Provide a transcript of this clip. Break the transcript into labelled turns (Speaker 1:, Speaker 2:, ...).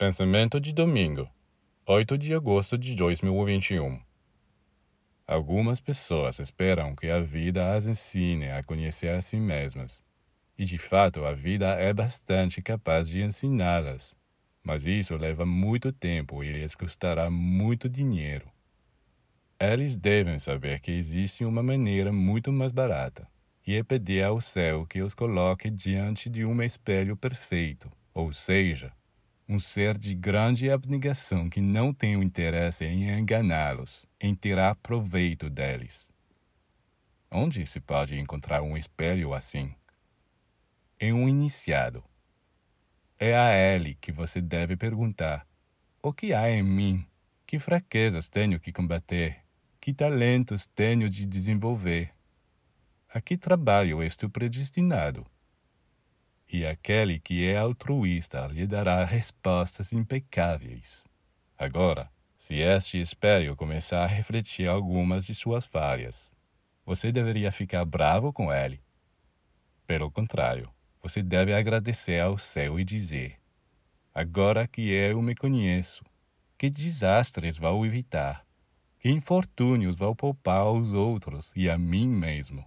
Speaker 1: Pensamento de domingo, 8 de agosto de 2021. Algumas pessoas esperam que a vida as ensine a conhecer a si mesmas. E de fato, a vida é bastante capaz de ensiná-las. Mas isso leva muito tempo e lhes custará muito dinheiro. Eles devem saber que existe uma maneira muito mais barata, que é pedir ao céu que os coloque diante de um espelho perfeito, ou seja, um ser de grande abnegação que não tem o interesse em enganá-los, em tirar proveito deles. Onde se pode encontrar um espelho assim? Em um iniciado. É a ele que você deve perguntar: o que há em mim? Que fraquezas tenho que combater? Que talentos tenho de desenvolver? A que trabalho estou predestinado? E aquele que é altruísta lhe dará respostas impecáveis. Agora, se este espelho começar a refletir algumas de suas falhas, você deveria ficar bravo com ele. Pelo contrário, você deve agradecer ao céu e dizer: Agora que eu me conheço, que desastres vou evitar, que infortúnios vou poupar aos outros e a mim mesmo.